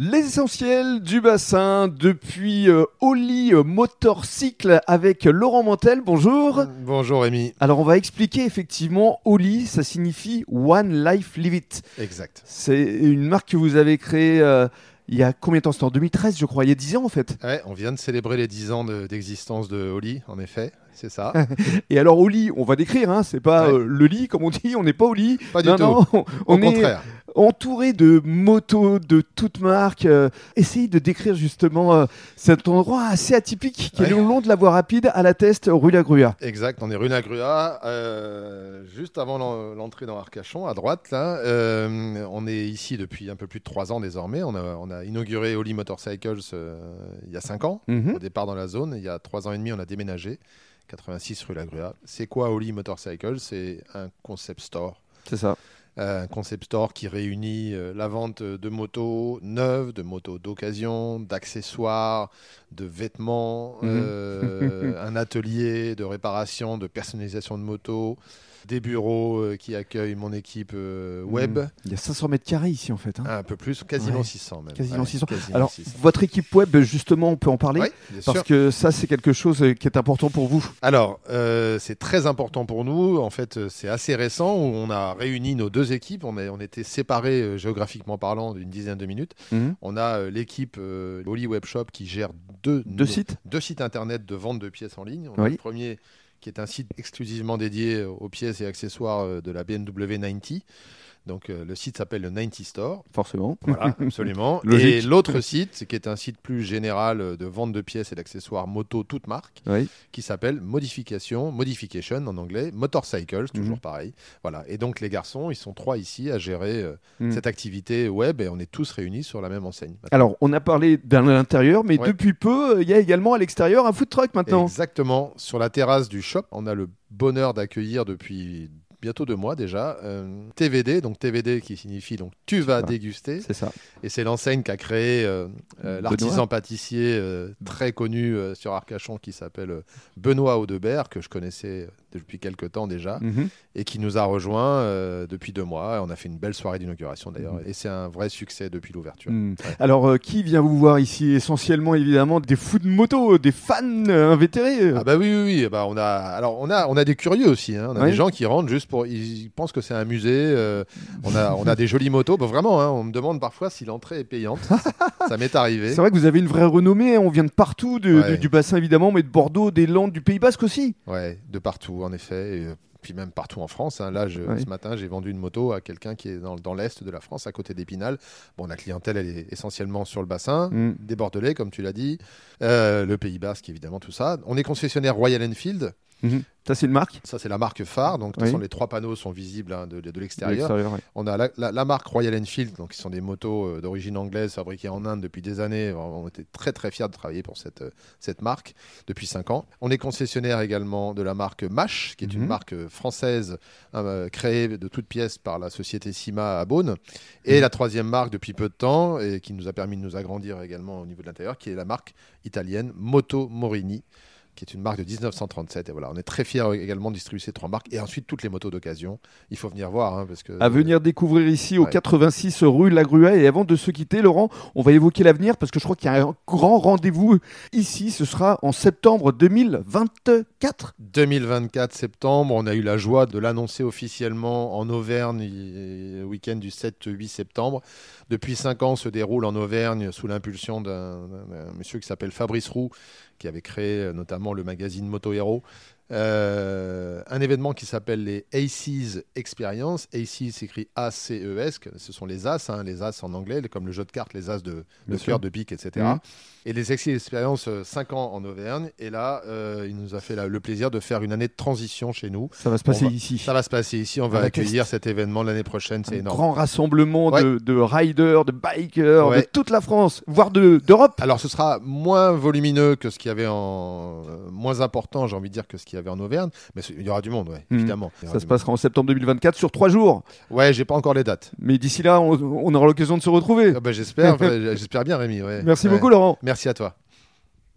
Les essentiels du bassin depuis euh, Oli euh, Motorcycle avec Laurent Mantel. Bonjour. Bonjour Rémi. Alors on va expliquer effectivement Oli, ça signifie One Life Live It. Exact. C'est une marque que vous avez créée euh, il y a combien de temps? C'était en 2013 je crois, il y a 10 ans en fait. Ouais, on vient de célébrer les 10 ans d'existence de, Oli en effet. C'est ça. Et alors lit, on va décrire, hein, c'est pas euh, le lit comme on dit, on n'est pas au lit. Pas du tout. Non, on au contraire entouré de motos de toutes marques. Euh, essayez de décrire justement euh, cet endroit assez atypique qui est le long de la voie rapide à la Teste, rue La Grua. Exact, on est rue La Grua, euh, juste avant l'entrée dans Arcachon, à droite. Là, on est ici depuis un peu plus de trois ans désormais. On a, inauguré Oli Motorcycles il y a cinq ans, mhm. au départ dans la zone. Il y a trois ans et demi, on a déménagé. 86 rue La Grua. C'est quoi Oli Motorcycles? C'est un concept store. C'est ça. Euh, un concept store qui réunit euh, la vente de motos neuves, de motos d'occasion, d'accessoires, de vêtements, mhm. euh, un atelier de réparation, de personnalisation de motos, des bureaux euh, qui accueillent mon équipe euh, hmm. web. Il y a 500 mètres carrés ici en fait. Hein. Un peu plus, quasiment 600 même. Quasiment 600. Alors, votre équipe web, justement, on peut en parler Parce que ça, c'est quelque chose euh, qui est important pour vous. Alors, c'est très important pour nous. En fait, c'est assez récent où on a réuni nos deux équipes. On, a, on était séparés géographiquement parlant d'une dizaine de minutes. Mhm. On a l'équipe Oli Webshop qui gère deux, deux sites deux sites internet de vente de pièces en ligne. On a le premier qui est un site exclusivement dédié aux pièces et accessoires euh, de la BMW 90. Donc euh, le site s'appelle le 90 Store. Forcément. Voilà, absolument. et l'autre site, qui est un site plus général euh, de vente de pièces et d'accessoires moto toute marque, qui s'appelle Modification, Modification en anglais, Motorcycles, toujours mhm. pareil. Voilà. Et donc les garçons, ils sont trois ici à gérer mhm. cette activité web et on est tous réunis sur la même enseigne. Alors on a parlé d'un l'intérieur, mais depuis peu, il y a également à l'extérieur un food truck maintenant. Exactement. Sur la terrasse du shop, on a le bonheur d'accueillir depuis bientôt deux mois déjà. Euh, TVD, donc TVD qui signifie donc tu vas déguster. C'est ça. Et c'est l'enseigne qu'a créé euh, euh, l'artisan pâtissier très connu sur Arcachon qui s'appelle Benoît Audebert, que je connaissais depuis quelques temps déjà, mhm. et qui nous a rejoint depuis deux mois. On a fait une belle soirée d'inauguration d'ailleurs, mhm. et c'est un vrai succès depuis l'ouverture. Mhm. Alors, qui vient vous voir ici? Essentiellement, évidemment, des fous de moto, des fans invétérés. Ah bah oui, oui, oui. Bah on a, alors on a, on a des curieux aussi. Hein. On a des gens qui rentrent juste ils pensent que c'est un musée. Euh, on, a, on a des jolies motos. Bah, vraiment, hein, on me demande parfois si l'entrée est payante. ça m'est arrivé. C'est vrai que vous avez une vraie renommée. On vient de partout, du bassin évidemment, mais de Bordeaux, des Landes, du Pays Basque aussi. Ouais, de partout en effet. Et puis même partout en France. Hein. Là, ce matin, j'ai vendu une moto à quelqu'un qui est dans, dans l'est de la France, à côté d'Épinal. Bon, la clientèle, elle est essentiellement sur le bassin, mm. des Bordelais, comme tu l'as dit, euh, le Pays Basque, évidemment, tout ça. On est concessionnaire Royal Enfield. Mhm. Ça, c'est une marque? Ça, c'est la marque phare. Donc, les trois panneaux sont visibles hein, de, de, l'extérieur. On a la, marque Royal Enfield, donc, qui sont des motos euh, d'origine anglaise fabriquées en Inde depuis des années. On était très, très fiers de travailler pour cette, euh, cette marque depuis cinq ans. On est concessionnaire également de la marque Mash, qui est une mhm. marque française euh, créée de toutes pièces par la société Sima à Beaune. Et mhm. la troisième marque depuis peu de temps, et qui nous a permis de nous agrandir également au niveau de l'intérieur, qui est la marque italienne Moto Morini qui est une marque de 1937. Et voilà, on est très fiers également de distribuer ces trois marques. Et ensuite, toutes les motos d'occasion. Il faut venir voir. Hein, parce que, à venir découvrir ici au 86 rue La Grua. Et avant de se quitter, Laurent, on va évoquer l'avenir parce que je crois qu'il y a un grand rendez-vous ici. Ce sera en septembre 2024. 2024, septembre. On a eu la joie de l'annoncer officiellement en Auvergne, le week-end du 7-8 septembre. Depuis cinq ans, se déroule en Auvergne sous l'impulsion d'un monsieur qui s'appelle Fabrice Roux, qui avait créé euh, notamment le magazine Moto Hero euh, un événement qui s'appelle les ACES Experience. ACES s'écrit A-C-E-S, ce sont les As, hein, les As en anglais, comme le jeu de cartes, les As de, de cœur, de pique, etc. Mhm. Et les ACES Experience, 5 euh, ans en Auvergne. Et là, euh, il nous a fait le plaisir de faire une année de transition chez nous. Ça va se passer ici. Ça va se passer ici. On va accueillir cet événement l'année prochaine. C'est énorme. Grand rassemblement de, de, riders, de bikers de toute la France, voire d'Europe. Alors, ce sera moins volumineux que ce qu'il y avait en. moins important, j'ai envie de dire, que ce qu'il y avait en Auvergne, mais il y aura du monde, ouais, hmm. évidemment. Ça se passera en septembre 2024 sur trois jours. Ouais, j'ai pas encore les dates. Mais d'ici là, on, aura l'occasion de se retrouver. Ah bah, j'espère, j'espère bien, Rémi. Merci beaucoup, Laurent. Merci à toi.